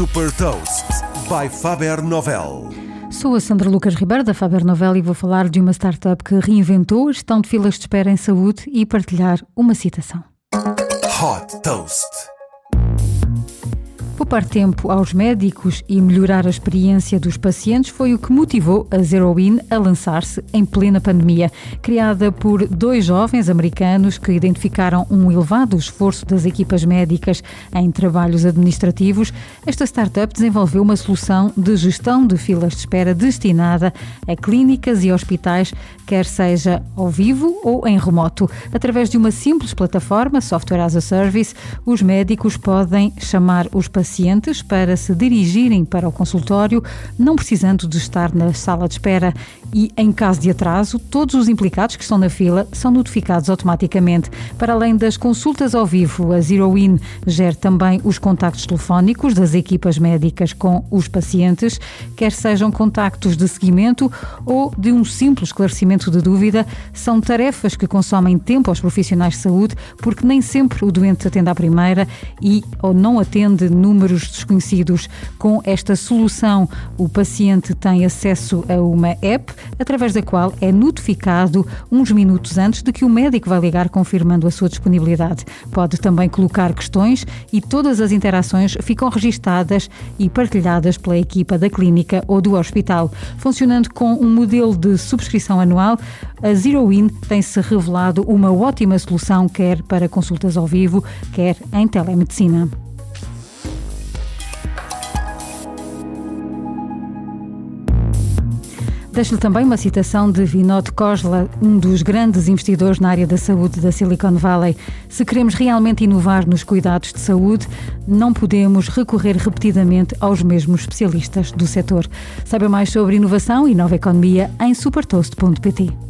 Super Toast by Faber Novel. Sou a Sandra Lucas Ribeiro da Faber Novel e vou falar de uma startup que reinventou a gestão de filas de espera em saúde e partilhar uma citação. Hot Toast. Poupar tempo aos médicos e melhorar a experiência dos pacientes foi o que motivou a ZeroIn a lançar-se em plena pandemia. Criada por dois jovens americanos que identificaram um elevado esforço das equipas médicas em trabalhos administrativos, esta startup desenvolveu uma solução de gestão de filas de espera destinada a clínicas e hospitais, quer seja ao vivo ou em remoto. Através de uma simples plataforma, Software as a Service, os médicos podem chamar os pacientes pacientes para se dirigirem para o consultório, não precisando de estar na sala de espera. E, em caso de atraso, todos os implicados que estão na fila são notificados automaticamente. Para além das consultas ao vivo, a ZeroIn gera também os contactos telefónicos das equipas médicas com os pacientes, quer sejam contactos de seguimento ou de um simples esclarecimento de dúvida, são tarefas que consomem tempo aos profissionais de saúde, porque nem sempre o doente atende à primeira e ou não atende número números desconhecidos. Com esta solução, o paciente tem acesso a uma app através da qual é notificado uns minutos antes de que o médico vai ligar confirmando a sua disponibilidade. Pode também colocar questões e todas as interações ficam registadas e partilhadas pela equipa da clínica ou do hospital. Funcionando com um modelo de subscrição anual, a ZeroIn tem-se revelado uma ótima solução quer para consultas ao vivo, quer em telemedicina. Deixo-lhe também uma citação de Vinod Khosla, um dos grandes investidores na área da saúde da Silicon Valley. Se queremos realmente inovar nos cuidados de saúde, não podemos recorrer repetidamente aos mesmos especialistas do setor. Saiba mais sobre inovação e nova economia em supertoast.pt.